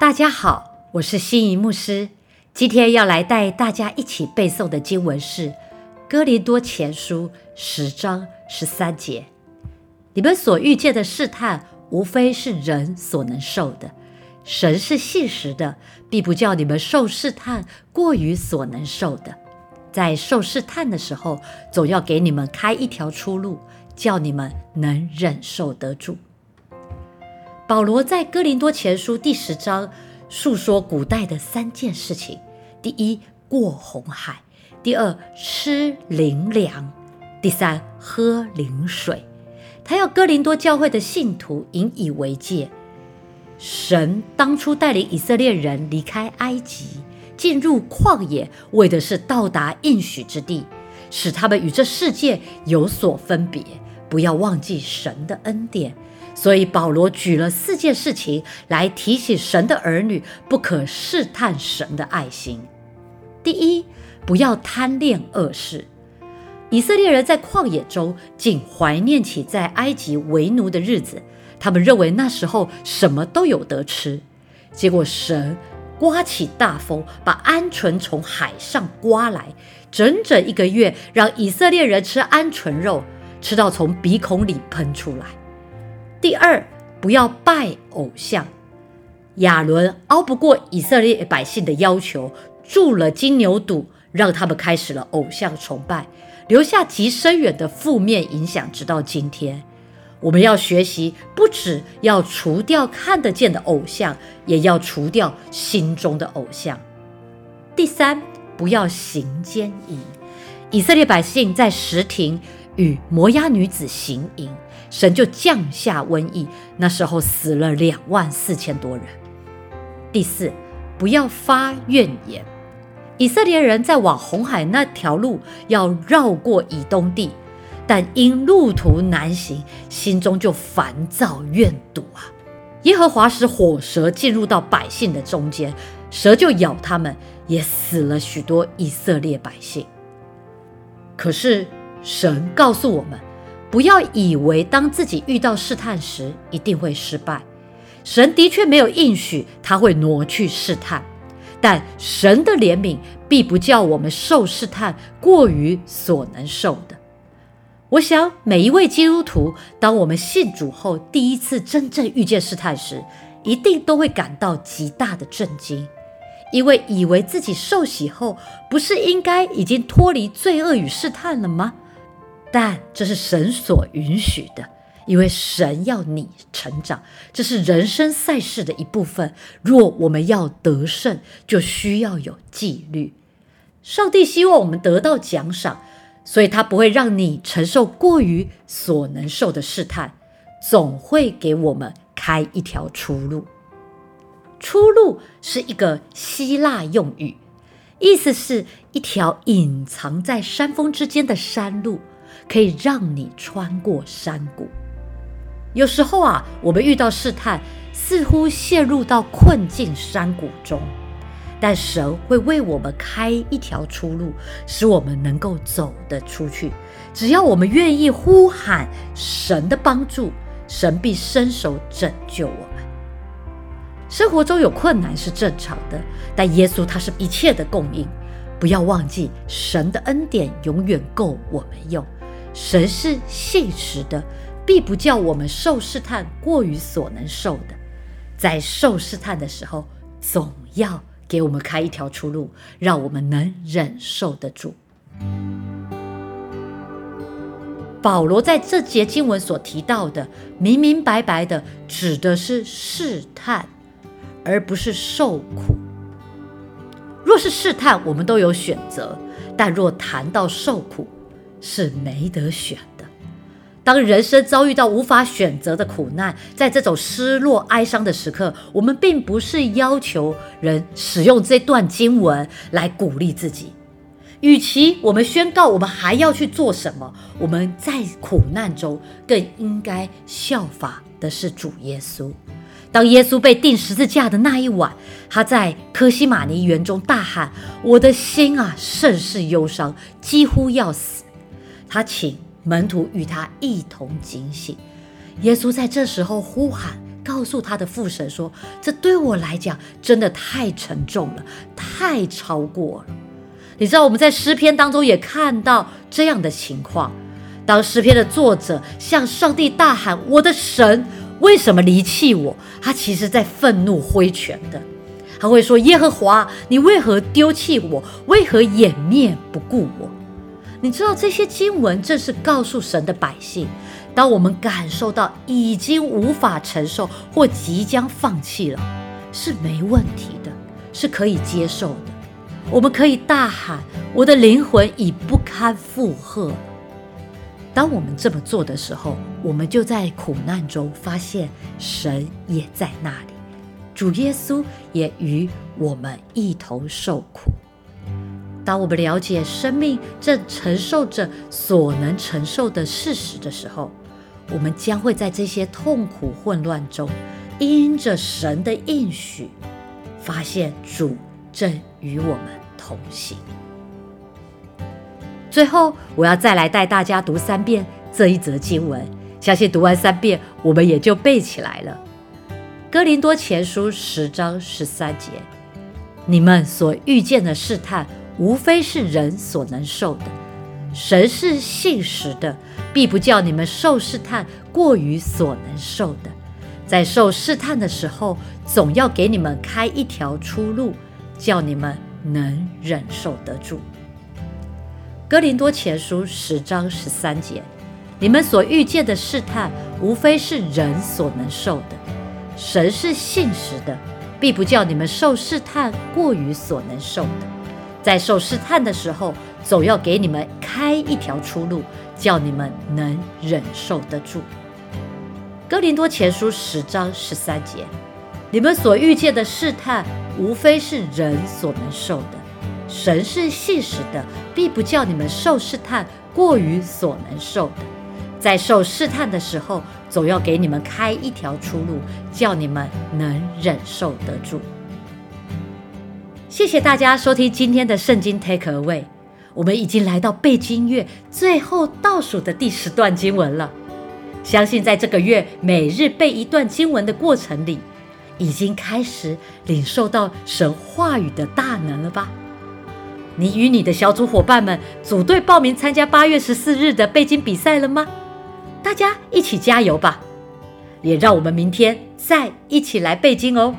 大家好，我是心仪牧师。今天要来带大家一起背诵的经文是《哥林多前书》十章十三节。你们所遇见的试探，无非是人所能受的。神是信实的，必不叫你们受试探过于所能受的。在受试探的时候，总要给你们开一条出路，叫你们能忍受得住。保罗在哥林多前书第十章述说古代的三件事情：第一，过红海；第二，吃灵粮；第三，喝灵水。他要哥林多教会的信徒引以为戒。神当初带领以色列人离开埃及，进入旷野，为的是到达应许之地，使他们与这世界有所分别，不要忘记神的恩典。所以保罗举了四件事情来提醒神的儿女不可试探神的爱心。第一，不要贪恋恶事。以色列人在旷野中竟怀念起在埃及为奴的日子，他们认为那时候什么都有得吃。结果神刮起大风，把鹌鹑从海上刮来，整整一个月，让以色列人吃鹌鹑肉，吃到从鼻孔里喷出来。第二，不要拜偶像。亚伦熬不过以色列百姓的要求，铸了金牛犊，让他们开始了偶像崇拜，留下极深远的负面影响，直到今天。我们要学习，不只要除掉看得见的偶像，也要除掉心中的偶像。第三，不要行奸淫。以色列百姓在石亭与摩押女子行淫。神就降下瘟疫，那时候死了两万四千多人。第四，不要发怨言。以色列人在往红海那条路要绕过以东地，但因路途难行，心中就烦躁怨毒啊。耶和华使火蛇进入到百姓的中间，蛇就咬他们，也死了许多以色列百姓。可是神告诉我们。不要以为当自己遇到试探时一定会失败，神的确没有应许他会挪去试探，但神的怜悯必不叫我们受试探过于所能受的。我想每一位基督徒，当我们信主后第一次真正遇见试探时，一定都会感到极大的震惊，因为以为自己受洗后不是应该已经脱离罪恶与试探了吗？但这是神所允许的，因为神要你成长，这是人生赛事的一部分。若我们要得胜，就需要有纪律。上帝希望我们得到奖赏，所以他不会让你承受过于所能受的试探，总会给我们开一条出路。出路是一个希腊用语，意思是一条隐藏在山峰之间的山路。可以让你穿过山谷。有时候啊，我们遇到试探，似乎陷入到困境山谷中，但神会为我们开一条出路，使我们能够走得出去。只要我们愿意呼喊神的帮助，神必伸手拯救我们。生活中有困难是正常的，但耶稣他是一切的供应。不要忘记，神的恩典永远够我们用。神是信实的，必不叫我们受试探过于所能受的。在受试探的时候，总要给我们开一条出路，让我们能忍受得住。保罗在这节经文所提到的，明明白白的指的是试探，而不是受苦。若是试探，我们都有选择；但若谈到受苦，是没得选的。当人生遭遇到无法选择的苦难，在这种失落、哀伤的时刻，我们并不是要求人使用这段经文来鼓励自己。与其我们宣告我们还要去做什么，我们在苦难中更应该效法的是主耶稣。当耶稣被钉十字架的那一晚，他在科西玛尼园中大喊：“我的心啊，甚是忧伤，几乎要死。”他请门徒与他一同警醒。耶稣在这时候呼喊告诉他的父神说：“这对我来讲真的太沉重了，太超过了。”你知道我们在诗篇当中也看到这样的情况。当诗篇的作者向上帝大喊：“我的神，为什么离弃我？”他其实在愤怒挥拳的，他会说：“耶和华，你为何丢弃我？为何掩面不顾我？”你知道这些经文正是告诉神的百姓。当我们感受到已经无法承受或即将放弃了，是没问题的，是可以接受的。我们可以大喊：“我的灵魂已不堪负荷。”当我们这么做的时候，我们就在苦难中发现神也在那里，主耶稣也与我们一同受苦。当我们了解生命正承受着所能承受的事实的时候，我们将会在这些痛苦混乱中，因着神的应许，发现主正与我们同行。最后，我要再来带大家读三遍这一则经文，相信读完三遍，我们也就背起来了。哥林多前书十章十三节：你们所遇见的试探，无非是人所能受的。神是信实的，必不叫你们受试探过于所能受的。在受试探的时候，总要给你们开一条出路，叫你们能忍受得住。哥林多前书十章十三节：你们所遇见的试探，无非是人所能受的。神是信实的，必不叫你们受试探过于所能受的。在受试探的时候，总要给你们开一条出路，叫你们能忍受得住。哥林多前书十章十三节：你们所遇见的试探，无非是人所能受的。神是信实的，必不叫你们受试探过于所能受的。在受试探的时候，总要给你们开一条出路，叫你们能忍受得住。谢谢大家收听今天的圣经 Take Away。我们已经来到背经月最后倒数的第十段经文了。相信在这个月每日背一段经文的过程里，已经开始领受到神话语的大能了吧？你与你的小组伙伴们组队报名参加八月十四日的背经比赛了吗？大家一起加油吧！也让我们明天再一起来背经哦。